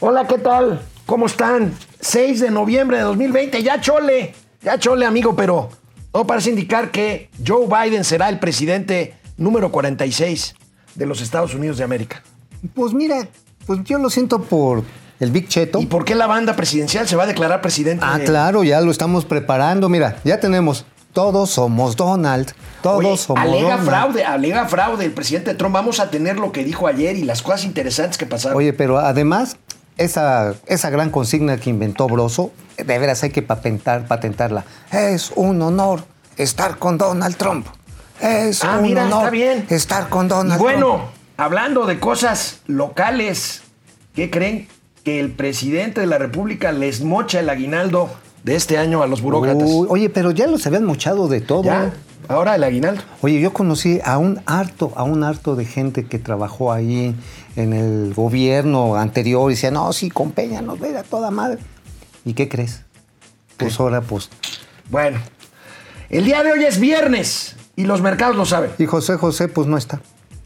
Hola, ¿qué tal? ¿Cómo están? 6 de noviembre de 2020, ya chole, ya chole amigo, pero todo parece indicar que Joe Biden será el presidente número 46 de los Estados Unidos de América. Pues mira, pues yo lo siento por el Big Cheto. ¿Y por qué la banda presidencial se va a declarar presidente? Ah, claro, ya lo estamos preparando. Mira, ya tenemos. Todos somos Donald. Todos Oye, somos alega Donald. fraude, alega fraude el presidente Trump. Vamos a tener lo que dijo ayer y las cosas interesantes que pasaron. Oye, pero además, esa, esa gran consigna que inventó Broso, de veras hay que patentar, patentarla. Es un honor estar con Donald Trump. Es ah, un mira, honor está bien. estar con Donald Y bueno, Trump. hablando de cosas locales, ¿qué creen? Que el presidente de la República les mocha el aguinaldo de este año a los burócratas. Uy, oye, pero ya los habían mochado de todo. ¿Ya? Ahora el aguinaldo. Oye, yo conocí a un harto, a un harto de gente que trabajó ahí en el gobierno anterior y decía, no, sí, con Peña nos ve a toda madre. ¿Y qué crees? Pues ahora, pues. Bueno, el día de hoy es viernes y los mercados lo saben. Y José José, pues no está.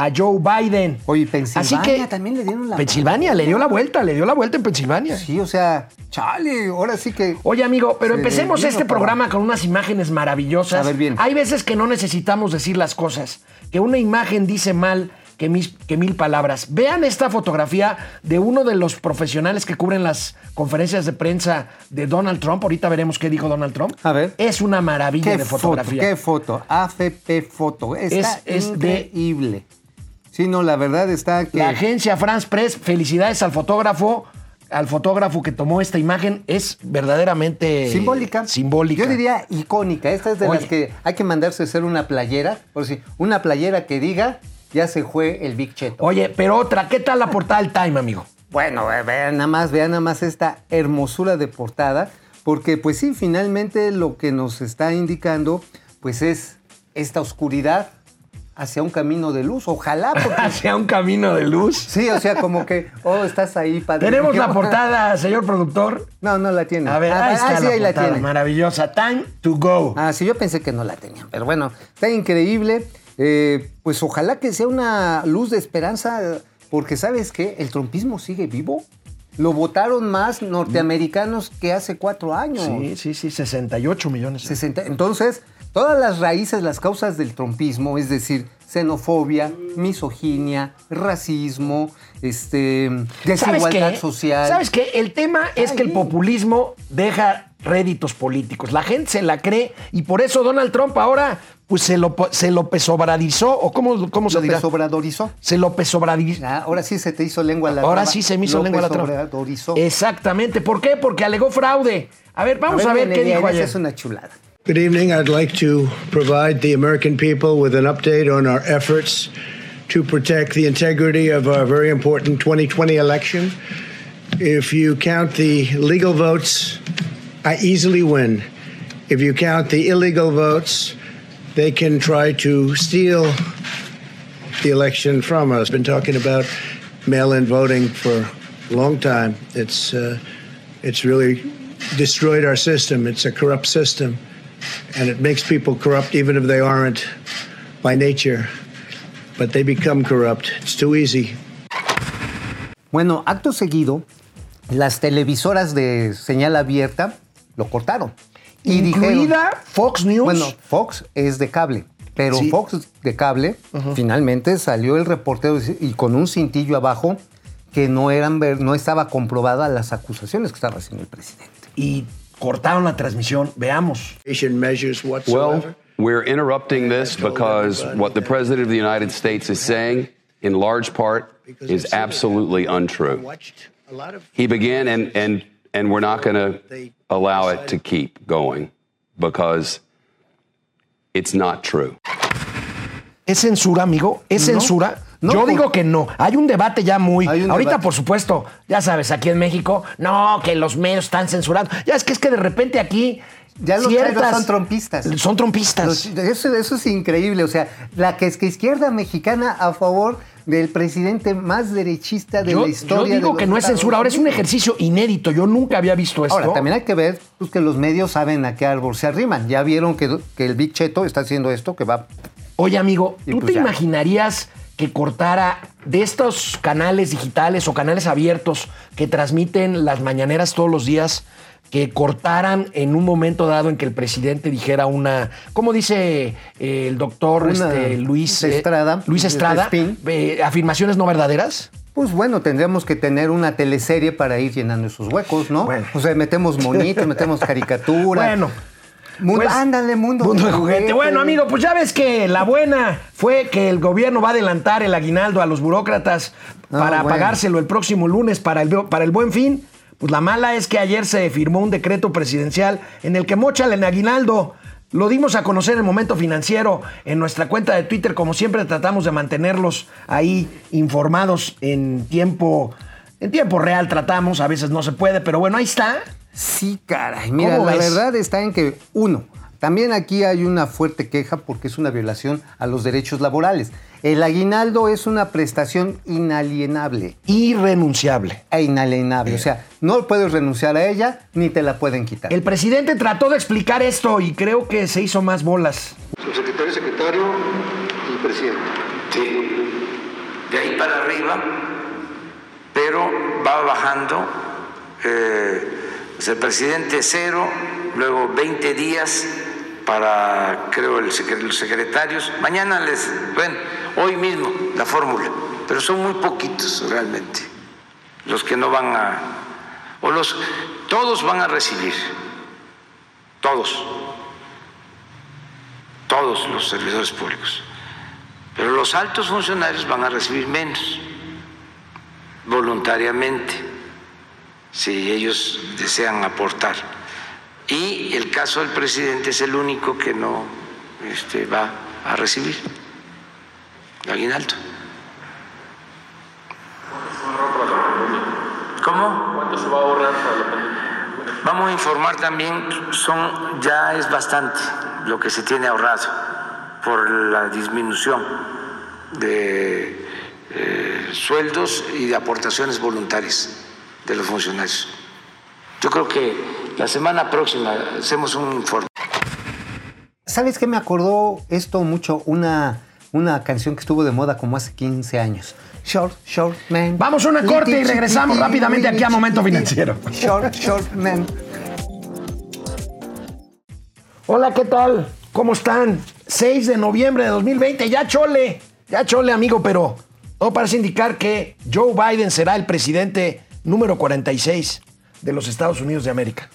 a Joe Biden. Oye, Pensilvania Así que, también le dieron la Pensilvania le dio la vuelta, le dio la vuelta en Pensilvania. Sí, o sea, chale, ahora sí que. Oye, amigo, pero empecemos este para- programa con unas imágenes maravillosas. A ver, bien. Hay veces que no necesitamos decir las cosas, que una imagen dice mal que, mis- que mil palabras. Vean esta fotografía de uno de los profesionales que cubren las conferencias de prensa de Donald Trump. Ahorita veremos qué dijo Donald Trump. A ver. Es una maravilla ¿Qué de foto? fotografía. ¿Qué foto? AFP foto. Está Es- es de- increíble. Sí, no, la verdad está que. La agencia France Press, felicidades al fotógrafo. Al fotógrafo que tomó esta imagen es verdaderamente Simbólica. Simbólica. Yo diría icónica. Esta es de Oye. las que hay que mandarse a hacer una playera. Por si, una playera que diga, ya se fue el Big Cheto. Oye, pero otra, ¿qué tal la portada del Time, amigo? Bueno, vean nada más, vean nada más esta hermosura de portada. Porque, pues sí, finalmente lo que nos está indicando, pues es esta oscuridad hacia un camino de luz. Ojalá, porque. Hacia un camino de luz. Sí, o sea, como que, oh, estás ahí, padre. Tenemos la portada, señor productor. No, no la tiene. A ver, Ah, ahí ah, está sí, la ahí la tiene. maravillosa. Time to go. Ah, sí, yo pensé que no la tenían, pero bueno, está increíble. Eh, pues ojalá que sea una luz de esperanza, porque ¿sabes qué? El trumpismo sigue vivo. Lo votaron más norteamericanos que hace cuatro años. Sí, sí, sí, 68 millones. 60. Entonces, todas las raíces, las causas del trumpismo, es decir, xenofobia, misoginia, racismo, este, ¿Sabes desigualdad qué? social. ¿Sabes qué? El tema es que el populismo deja réditos políticos. La gente se la cree y por eso Donald Trump ahora pues se lo, se lo pesobradizó, o cómo, cómo se López dirá. Obradorizó. Se lo pesobradizó. Ah, ahora sí se te hizo lengua la Ahora traba. sí se me hizo lengua la traba. Exactamente. ¿Por qué? Porque alegó fraude. A ver, vamos a ver, qué Benedetti, dijo esa ayer. es una chulada. Good evening. I'd like to provide the American people with an update on our efforts to protect the integrity of our very important 2020 election. If you count the legal votes, I easily win. If you count the illegal votes, they can try to steal the election from us. Been talking about mail-in voting for a long time. It's uh, it's really destroyed our system. It's a corrupt system, and it makes people corrupt even if they aren't by nature. But they become corrupt. It's too easy. Bueno, acto seguido, las televisoras de señal abierta lo cortaron. Y Incluida dijeron, Fox News. bueno, Fox es de cable, pero Sí. Fox de cable, finalmente salió el reportero y con un cintillo abajo que no eran ver- no estaba comprobada las acusaciones que estaba haciendo el presidente. y cortaron la transmisión. Veamos. Well, we're interrupting this because what the President of the United States is saying, in large part, is absolutely untrue. He began, and, and, and we're not going to allow it to keep going because it's not true. ¿Es censura, amigo? ¿Es No. censura? No, Yo digo que no. Hay un debate ya muy. Ahorita, debate. por supuesto, ya sabes, aquí en México, no, que los medios están censurados. Ya es que es que de repente aquí Ya los ciertas- son trompistas. Son trompistas. Los- eso, eso es increíble. O sea, la que es que izquierda mexicana a favor del presidente más derechista de yo, la historia. yo digo que no es censura, ahora es un ejercicio inédito. Yo nunca había visto esto. Ahora, también hay que ver pues, que los medios saben a qué árbol se arriman. Ya vieron que, que el Big Cheto está haciendo esto, que va. Oye, amigo, ¿tú pues te ya. imaginarías que cortara de estos canales digitales o canales abiertos que transmiten las mañaneras todos los días, que cortaran en un momento dado en que el presidente dijera una, ¿cómo dice eh, el doctor este, Luis eh, Estrada, Luis Estrada, Espín. eh, afirmaciones no verdaderas? Pues bueno, tendríamos que tener una teleserie para ir llenando esos huecos, ¿no? Bueno. O sea, metemos monitos, metemos caricaturas. Bueno. Mundo- Pues, ándale, mundo, Mundo de juguete. Bueno, amigo, pues ya ves que la buena fue que el gobierno va a adelantar el aguinaldo a los burócratas Ah, para bueno. pagárselo el próximo lunes para el, para el buen fin. Pues la mala es que ayer se firmó un decreto presidencial en el que mochan el aguinaldo. Lo dimos a conocer en el momento financiero en nuestra cuenta de Twitter. Como siempre, tratamos de mantenerlos ahí informados en tiempo, en tiempo real. Tratamos, a veces no se puede, pero bueno, ahí está. Sí, caray. Mira, ¿Cómo la ves? verdad está en que, uno, también aquí hay una fuerte queja porque es una violación a los derechos laborales. El aguinaldo es una prestación inalienable Irrenunciable. e inalienable. O sea, no puedes renunciar a ella ni te la pueden quitar. El presidente trató de explicar esto y creo que se hizo más bolas. Subsecretario, secretario y presidente. Sí, de ahí para arriba, pero va bajando. eh, el presidente cero, luego 20 días para, creo, el los secretarios. Mañana les, bueno, hoy mismo la fórmula, pero son muy poquitos realmente los que no van a, o los, todos van a recibir, todos, todos los servidores públicos. Pero los altos funcionarios van a recibir menos, voluntariamente, si ellos desean aportar. Y el caso del presidente es el único que no este, va a recibir aguinaldo. ¿Cómo? ¿Cuánto se va a ahorrar para la pandemia? Vamos a informar también, son ya es bastante lo que se tiene ahorrado por la disminución de eh, sueldos y de aportaciones voluntarias de los funcionarios. Yo creo que la semana próxima hacemos un informe. ¿Sabes qué me acordó esto mucho? Una, una canción que estuvo de moda como hace 15 años. Short, short man. Vamos a una corte y regresamos rápidamente aquí a Momento Financiero. Short, short man. Hola, ¿qué tal? ¿Cómo están? 6 de noviembre de 2020, ya chole, ya chole amigo, pero todo parece indicar que Joe Biden será el presidente número 46 de los Estados Unidos de América.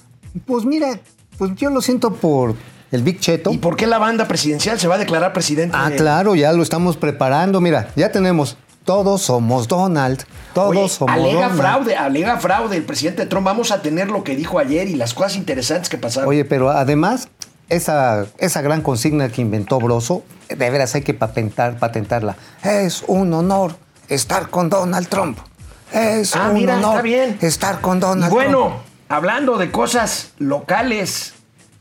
Pues mira, pues yo lo siento por el Big Cheto. ¿Y por qué la banda presidencial se va a declarar presidente? Ah, de- claro, ya lo estamos preparando. Mira, ya tenemos. Todos somos Donald. Todos Oye, somos alega Donald. fraude, alega fraude el presidente Trump. Vamos a tener lo que dijo ayer y las cosas interesantes que pasaron. Oye, pero además, esa, esa gran consigna que inventó Broso, de veras hay que patentar, patentarla. Es un honor estar con Donald Trump. Es Ah, un mira, honor está bien. estar con Y Donald bueno, Trump. hablando de cosas locales,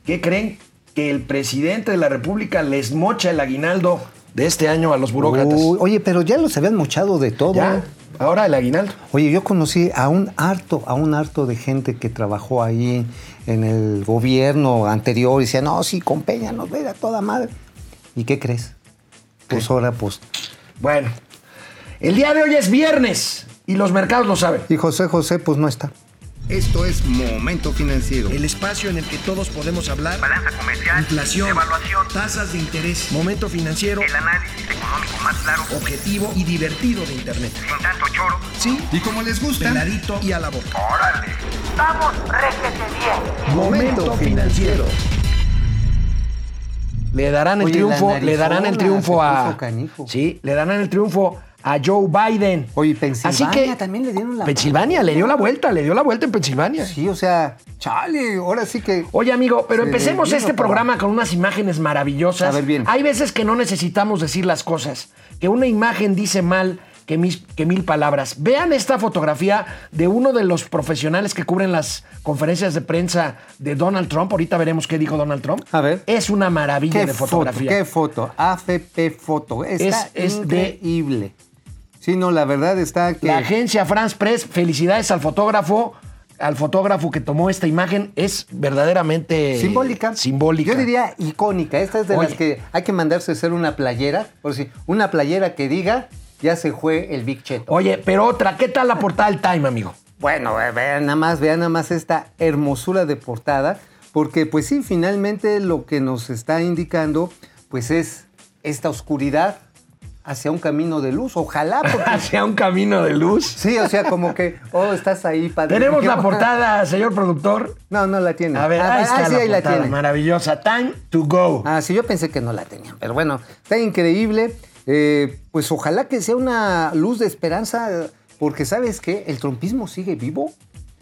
¿qué creen? Que el presidente de la República les mocha el aguinaldo de este año a los burócratas. Uy, oye, pero ya los habían mochado de todo. ya, ahora el aguinaldo. Oye, yo conocí a un harto, a un harto de gente que trabajó ahí en el gobierno anterior y decía, no, sí, con Peña nos a toda madre. ¿Y qué crees? Pues ahora, pues. Bueno, el día de hoy es viernes y los mercados lo saben. Y José José, pues no está. Esto es Momento Financiero. El espacio en el que todos podemos hablar. Balanza comercial, Inflación, evaluación, tasas de interés, momento financiero, el análisis económico más claro, objetivo y divertido de Internet. sin tanto choro. Sí, Y como les gusta, peladito y a la boca. ¡Órale! ¡Vamos, réjete bien! Momento financiero. Le darán el Oye, triunfo, le darán el triunfo a. canijo. Sí, le darán el triunfo a Joe Biden. Oye, Pensilvania Así que, también le dieron la Pensilvania le dio la vuelta, le dio la vuelta en Pensilvania. Sí, o sea, chale, ahora sí que. Oye, amigo, pero empecemos este programa con unas imágenes maravillosas. A ver, bien. Hay veces que no necesitamos decir las cosas. Que una imagen dice mal que, mis- que mil palabras. Vean esta fotografía de uno de los profesionales que cubren las conferencias de prensa de Donald Trump. Ahorita veremos qué dijo Donald Trump. A ver. Es una maravilla ¿Qué de foto? fotografía. ¿Qué foto? AFP foto. Está Es- es de- increíble. Sí, no, la verdad está que... La agencia France Press, felicidades al fotógrafo. Al fotógrafo que tomó esta imagen es verdaderamente Simbólica. Simbólica. Yo diría icónica. Esta es de Oye. las que hay que mandarse a hacer una playera. Por si, una playera que diga, ya se fue el Big Cheto. Oye, pero otra, ¿qué tal la portada del Time, amigo? Bueno, eh, vean nada más, vean nada más esta hermosura de portada, porque pues sí, finalmente lo que nos está indicando pues es esta oscuridad hacia un camino de luz. Ojalá, porque... Hacia un camino de luz. sí, o sea, como que, oh, estás ahí, padre. Tenemos la portada, señor productor. No, no la tiene. A ver, ah, ahí está ah, sí, la ahí la tiene. maravillosa. Time to go. Ah, sí, yo pensé que no la tenían, pero bueno, está increíble. Eh, pues ojalá que sea una luz de esperanza, porque ¿sabes qué? El trompismo sigue vivo.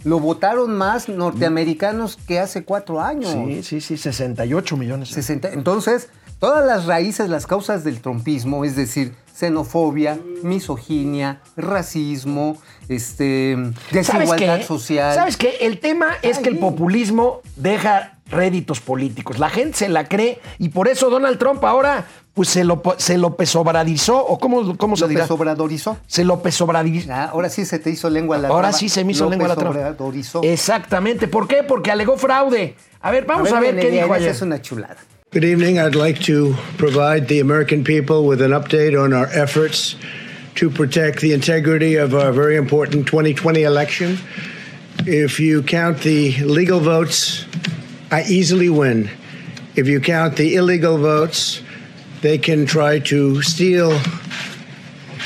Lo votaron más norteamericanos que hace cuatro años. Sí, sí, sí, 68 millones. 60. Entonces, todas las raíces, las causas del trompismo, es decir, xenofobia, misoginia, racismo, este, desigualdad social. ¿Sabes qué? El tema es que el populismo deja réditos políticos. La gente se la cree y por eso Donald Trump ahora pues se lo, se lo pesobradizó o cómo, cómo se dirá. López Obradorizó. Se lo pesobradizó. Ah, ahora sí se te hizo lengua la Ahora traba. sí se me hizo lengua la traba. Exactamente. ¿Por qué? Porque alegó fraude. A ver, vamos a ver, qué dijo ayer. Es una chulada. Good evening. I'd like to provide the American people with an update on our efforts to protect the integrity of our very important 2020 election. If you count the legal votes, I easily win. If you count the illegal votes, they can try to steal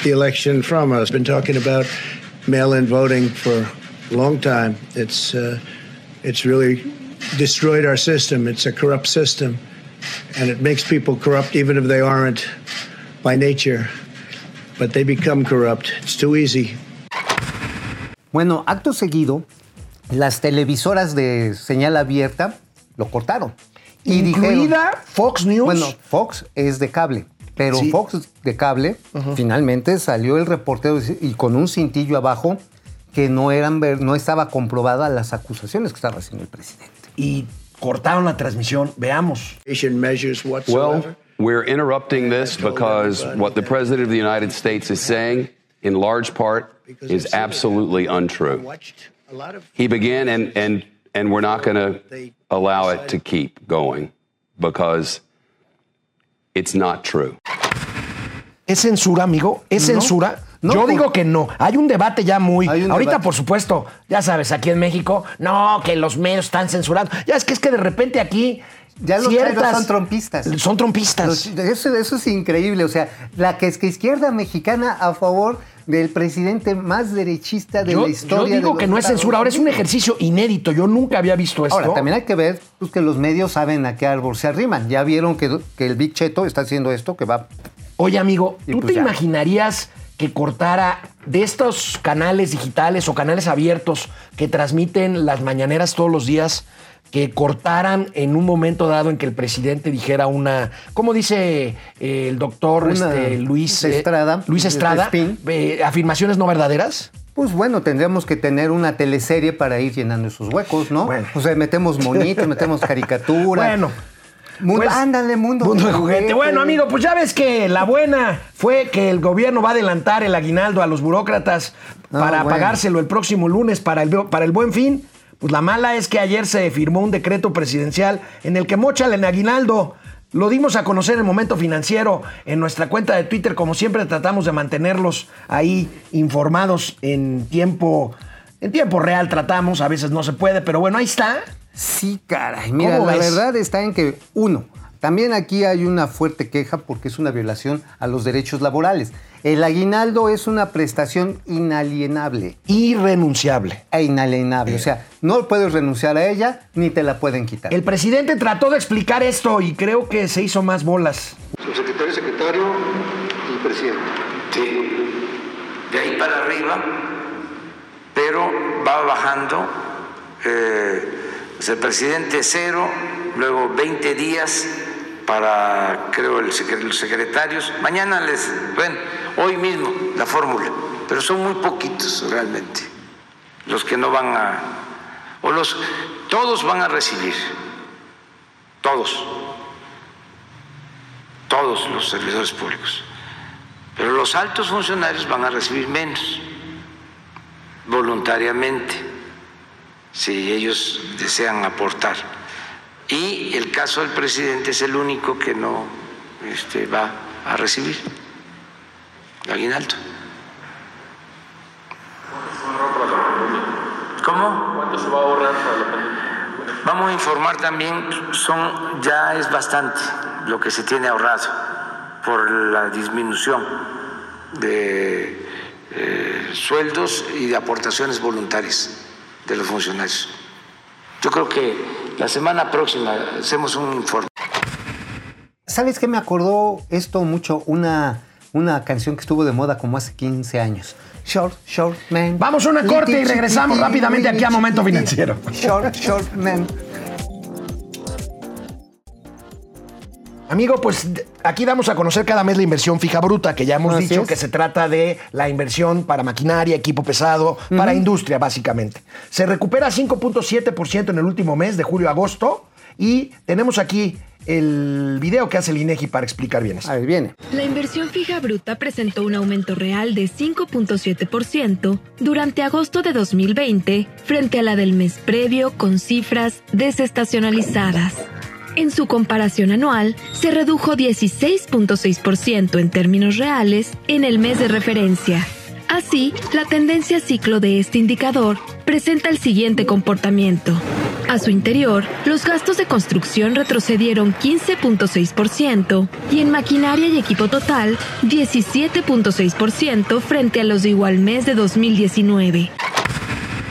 the election from us. Been talking about mail-in voting for a long time. It's uh, it's really destroyed our system. It's a corrupt system, and it makes people corrupt even if they aren't by nature. But they become corrupt. It's too easy. Bueno, acto seguido, las televisoras de señal abierta lo cortaron. Y Incluida dijeron, Fox News. bueno, Fox es de cable, pero Sí. Fox de cable, finalmente salió el reportero y con un cintillo abajo que no eran ver- no estaba comprobada las acusaciones que estaba haciendo el presidente. y cortaron la transmisión. Veamos. Well, we're interrupting this because what the President of the United States is saying, in large part, is absolutely untrue. He began, and, and, and we're not going to allow it to keep going because it's not true. ¿Es censura, amigo? ¿Es No. censura? No, Yo digo que no. Hay un debate ya muy. Ahorita, debate. por supuesto, ya sabes, aquí en México, no, que los medios están censurados. Ya es que es que de repente aquí. Ya los ciertas- son trompistas. Son trompistas. Los- Eso, eso es increíble, o sea, la que es que izquierda mexicana a favor del presidente más derechista de yo, la yo historia. digo de que no es censura, ahora es un ejercicio inédito. Yo nunca había visto esto. Ahora, también hay que ver pues, que los medios saben a qué árbol se arriman. Ya vieron que, que el Big Cheto está haciendo esto, que va... Oye, amigo, ¿tú pues te ya. imaginarías que cortara de estos canales digitales o canales abiertos que transmiten las mañaneras todos los días, que cortaran en un momento dado en que el presidente dijera una, ¿cómo dice eh, el doctor este, Luis eh, Estrada, Luis de Estrada, eh, afirmaciones no verdaderas? Pues bueno, tendríamos que tener una teleserie para ir llenando esos huecos, ¿no? Bueno. O sea, metemos monitos, metemos caricaturas. Bueno. Mundo, Pues, ándale, mundo, Mundo de juguete. Bueno, amigo pues ya ves que la buena fue que el gobierno va a adelantar el aguinaldo a los burócratas No, para bueno. pagárselo el próximo lunes para el, para el buen fin. Pues la mala es que ayer se firmó un decreto presidencial en el que mochan el aguinaldo. Lo dimos a conocer en el momento financiero en nuestra cuenta de Twitter. Como siempre, tratamos de mantenerlos ahí informados en tiempo, en tiempo real. Tratamos, a veces no se puede, pero bueno, ahí está. Sí, caray. Mira, ¿Cómo la ves? verdad está en que, uno, también aquí hay una fuerte queja porque es una violación a los derechos laborales. El aguinaldo es una prestación inalienable Irrenunciable. e inalienable. O sea, no puedes renunciar a ella ni te la pueden quitar. El presidente trató de explicar esto y creo que se hizo más bolas. Subsecretario, secretario y presidente. Sí, de ahí para arriba, pero va bajando. eh, pues el presidente cero, luego 20 días para, creo, los secretarios. Mañana les, bueno, hoy mismo la fórmula, pero son muy poquitos realmente los que no van a, o los, todos van a recibir, todos, todos los servidores públicos, pero los altos funcionarios van a recibir menos voluntariamente si ellos desean aportar. Y el caso del presidente es el único que no este, va a recibir aguinaldo. ¿Cómo? ¿Cuánto se va a ahorrar para la pandemia? Vamos a informar también, son ya es bastante lo que se tiene ahorrado por la disminución de eh, sueldos y de aportaciones voluntarias de los funcionarios. Yo creo que la semana próxima hacemos un informe. ¿Sabes qué me acordó esto mucho? Una, una canción que estuvo de moda como hace 15 años. Short, short man. Vamos a una corte y regresamos rápidamente aquí a Momento. Financiero. Short, short man. Amigo, pues aquí damos a conocer cada mes la inversión fija bruta, que ya hemos Así dicho es. que se trata de la inversión para maquinaria, equipo pesado, para industria, básicamente. Se recupera 5.7% en el último mes, de julio a agosto, y tenemos aquí el video que hace el INEGI para explicar bien esto. A ver, viene. La inversión fija bruta presentó un aumento real de 5.7% durante agosto de 2020 frente a la del mes previo con cifras desestacionalizadas. En su comparación anual, se redujo 16.6% en términos reales en el mes de referencia. Así, la tendencia ciclo de este indicador presenta el siguiente comportamiento. A su interior, los gastos de construcción retrocedieron 15.6% y en maquinaria y equipo total 17.6% frente a los de igual mes de 2019.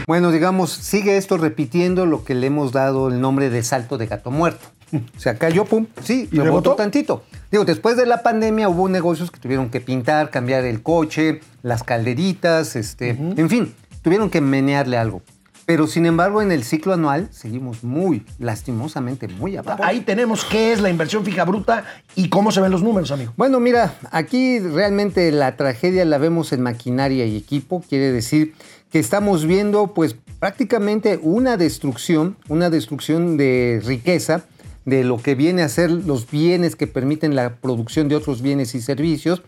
Bueno, digamos, sigue esto repitiendo lo que le hemos dado el nombre de salto de gato muerto. O sea, cayó, pum, sí, ¿Y rebotó rebotó? tantito. Digo, después de la pandemia hubo negocios que tuvieron que pintar, cambiar el coche, las calderitas, este, en fin, tuvieron que menearle algo. Pero sin embargo, en el ciclo anual seguimos muy, lastimosamente, muy abajo. Ahí tenemos qué es la inversión fija bruta y cómo se ven los números, amigo. Bueno, mira, aquí realmente la tragedia la vemos en maquinaria y equipo. Quiere decir que estamos viendo pues prácticamente una destrucción, una destrucción de riqueza de lo que viene a ser los bienes que permiten la producción de otros bienes y servicios,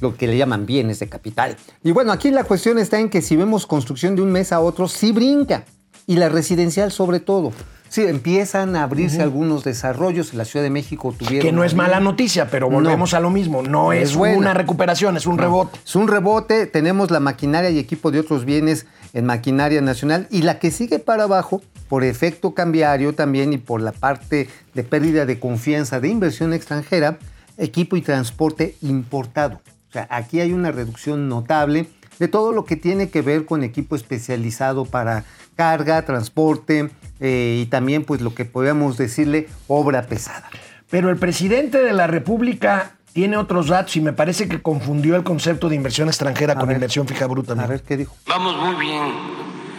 lo que le llaman bienes de capital. Y bueno, aquí la cuestión está en que si vemos construcción de un mes a otro, sí brinca. Y la residencial sobre todo. Sí, empiezan a abrirse algunos desarrollos. En la Ciudad de México tuvieron... Que no es mala noticia, pero volvemos a lo mismo. No es, una recuperación, es un rebote. Es un rebote, tenemos la maquinaria y equipo de otros bienes en maquinaria nacional y la que sigue para abajo por efecto cambiario también y por la parte de pérdida de confianza de inversión extranjera, equipo y transporte importado. O sea, aquí hay una reducción notable de todo lo que tiene que ver con equipo especializado para carga, transporte eh, y también pues lo que podríamos decirle obra pesada. Pero el presidente de la República tiene otros datos y me parece que confundió el concepto de inversión extranjera con ver. inversión fija bruta. A ver qué dijo. Vamos muy bien,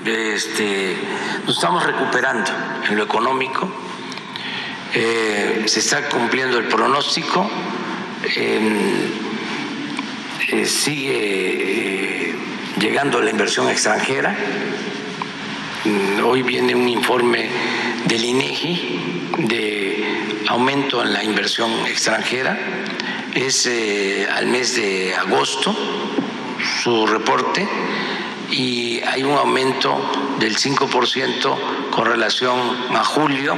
este, nos estamos recuperando en lo económico, Eh, se está cumpliendo el pronóstico, eh, eh, sigue eh, llegando la inversión extranjera. Mm, Hoy viene un informe del INEGI de aumento en la inversión extranjera. Es al mes de agosto su reporte y hay un aumento del 5% con relación a julio,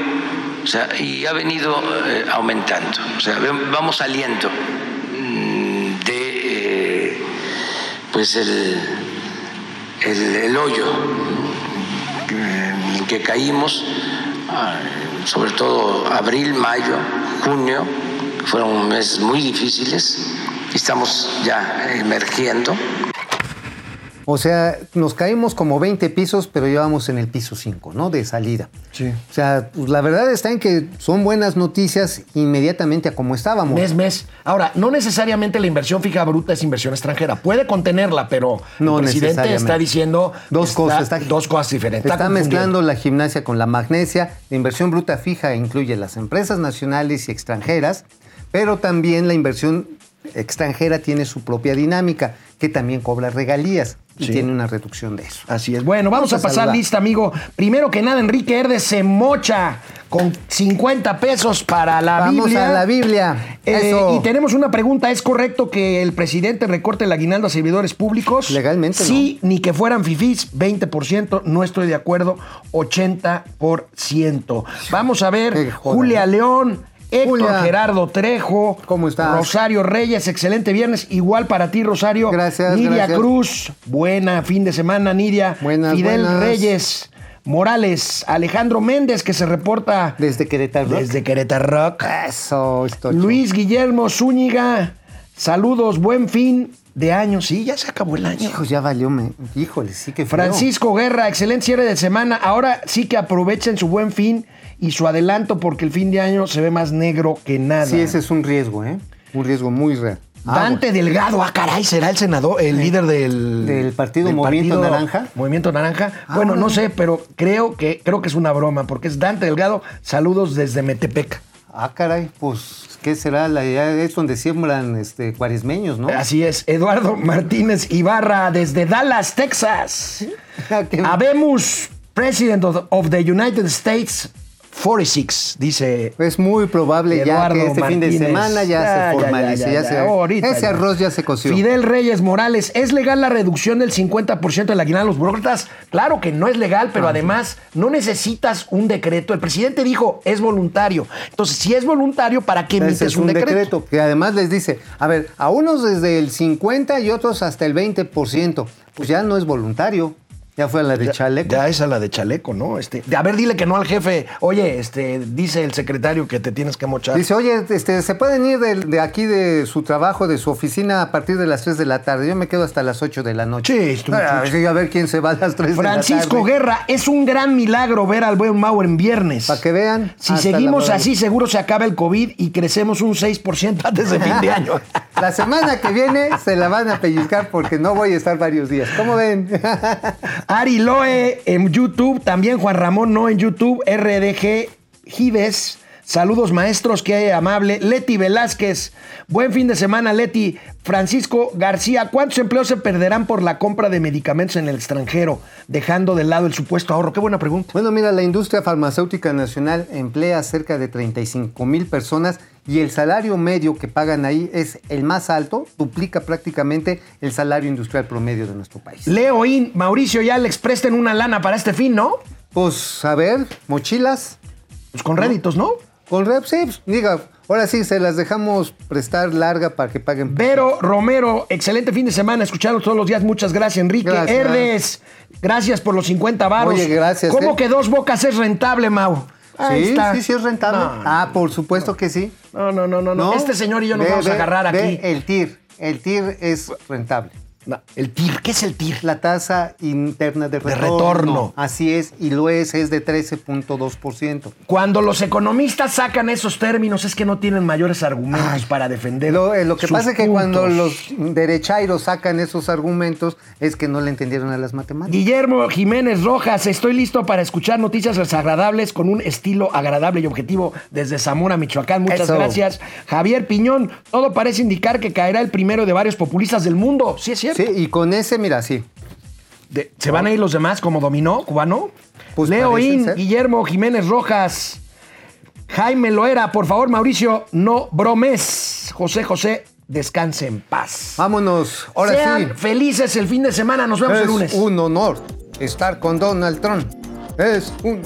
o sea, y ha venido eh, aumentando, o sea, vamos saliendo mm, de eh, pues el, el, hoyo en que caímos, ah, sobre todo abril, mayo, junio, fueron meses muy difíciles, estamos ya emergiendo. O sea, nos caímos como 20 pisos, pero llevamos en el piso 5, ¿no? De salida. Sí. O sea, pues, la verdad está en que son buenas noticias inmediatamente a como estábamos. Mes, mes. Ahora, no necesariamente la inversión fija bruta es inversión extranjera. Puede contenerla, pero No el presidente está diciendo Dos está- cosas. Está, dos cosas diferentes. Está, mezclando la gimnasia con la magnesia. La inversión bruta fija incluye las empresas nacionales y extranjeras, pero también la inversión extranjera tiene su propia dinámica. Que también cobra regalías y Sí. tiene una reducción de eso. Así es. Bueno, vamos, Vamos a a pasar saludar. lista, amigo. Primero que nada, Enrique Herdes se mocha con 50 pesos para la Vamos Biblia. a la Biblia. Eh, Eso. y tenemos una pregunta. ¿Es correcto que el presidente recorte el aguinaldo a servidores públicos? Legalmente, Sí, ni que fueran fifís, 20%. No estoy de acuerdo, 80%. Vamos a ver. Julia León, Héctor Julia. Gerardo Trejo. ¿Cómo estás? Rosario Reyes, excelente viernes. Igual para ti, Rosario. Gracias, Nidia gracias. Cruz, buena fin de semana, Nidia. Buenas, Fidel buenas. Reyes. Morales, Alejandro Méndez, que se reporta Desde Querétaro. desde Querétaro. Eso, esto. Luis Guillermo Zúñiga, saludos, buen fin de año. Sí, ya se acabó el año. Hijos, ya valió. Me... Híjole, sí que feo. Francisco Guerra, excelente cierre de semana. Ahora sí que aprovechen su buen fin y su adelanto porque el fin de año se ve más negro que nada. Sí, ese es un riesgo, ¿eh? Un riesgo muy real. Dante Delgado, ah, caray, será el senador, el líder del, Del partido Movimiento Naranja. Movimiento Naranja. Ah. Bueno, no sé, pero creo que, creo que es una broma, porque es Dante Delgado. Saludos desde Metepec. Ah, caray, pues, ¿qué será? La, es donde siembran este, cuaresmeños, ¿no? Así es, Eduardo Martínez Ibarra desde Dallas, Texas. Qué- Habemos President of the United States 46, dice. Es muy probable ya que este fin de semana ya, se formalice. Ya, se, Ahorita ese arroz ya se coció. Fidel Reyes Morales, ¿es legal la reducción del 50% de la aguinaldo a los burócratas? Claro que no es legal, pero además no necesitas un decreto. El presidente dijo, es voluntario. Entonces, si es voluntario, ¿para qué emites es un, un decreto? decreto que además les dice, a ver, a unos desde el 50 y otros hasta el 20%. Pues ya no es voluntario. Ya fue a la de Ya- chaleco. Ya es a la de chaleco, ¿no? Este, de, a ver, dile que no al jefe. Oye, este, dice el secretario que te tienes que mochar. Dice, oye, este, se pueden ir de, de aquí de su trabajo, de su oficina a partir de las 3 de la tarde. Yo me quedo hasta las 8 de la noche. Sí, estuvo a, ver, a ver quién se va a las 3 de la tarde. Francisco Guerra, es un gran milagro ver al buen Mauer en viernes. Para que vean. Si seguimos así, seguro se acaba el COVID y crecemos un 6% antes de fin de año. La semana que viene se la van a pellizcar porque no voy a estar varios días. ¿Cómo ven? Ari Loe en YouTube, también Juan Ramón no en YouTube, RDG Gives. Saludos maestros, qué amable. Leti Velázquez, buen fin de semana Leti. Francisco García, ¿cuántos empleos se perderán por la compra de medicamentos en el extranjero, dejando de lado el supuesto ahorro? Qué buena pregunta. Bueno, mira, la industria farmacéutica nacional emplea cerca de 35 mil personas y el salario medio que pagan ahí es el más alto, duplica prácticamente el salario industrial promedio de nuestro país. Leoín, Mauricio y Alex, presten una lana para este fin, ¿no? Pues, a ver, mochilas. Pues con réditos, ¿no? Con rep, sí, pues, diga, ahora sí, se las dejamos prestar larga para que paguen. Vero Romero, excelente fin de semana, escucharlos todos los días. Muchas gracias, Enrique. Gracias. Herdes, gracias por los 50 varos. Oye, gracias, ¿Cómo eh. que dos bocas es rentable, Mau? Ahí Sí, está. sí, sí es rentable. No. Ah, por supuesto que sí. No, no, no, no, no. Este señor y yo nos Ve, vamos a agarrar ve aquí. El TIR, el TIR es rentable. No, el TIR, ¿qué es el TIR? La tasa interna de retorno. retorno. Así es, y lo es, es de 13.2%. Cuando los economistas sacan esos términos es que no tienen mayores argumentos para defender. Lo, eh, lo que sus pasa es que puntos. cuando los derechairos sacan esos argumentos es que no le entendieron a las matemáticas. Guillermo Jiménez Rojas, estoy listo para escuchar noticias desagradables con un estilo agradable y objetivo desde Zamora, Michoacán. Muchas Eso. gracias. Javier Piñón, todo parece indicar que caerá el primero de varios populistas del mundo. Sí, es cierto. Sí, y con ese, mira, sí. De- ¿Se van a ir los demás como dominó cubano? Pues Leo In, ser. Guillermo Jiménez Rojas, Jaime Loera, por favor, Mauricio, no bromes. José José, descanse en paz. Vámonos. Ahora Sean sí. felices el fin de semana. Nos vemos el Es lunes. un honor estar con Donald Trump. Es un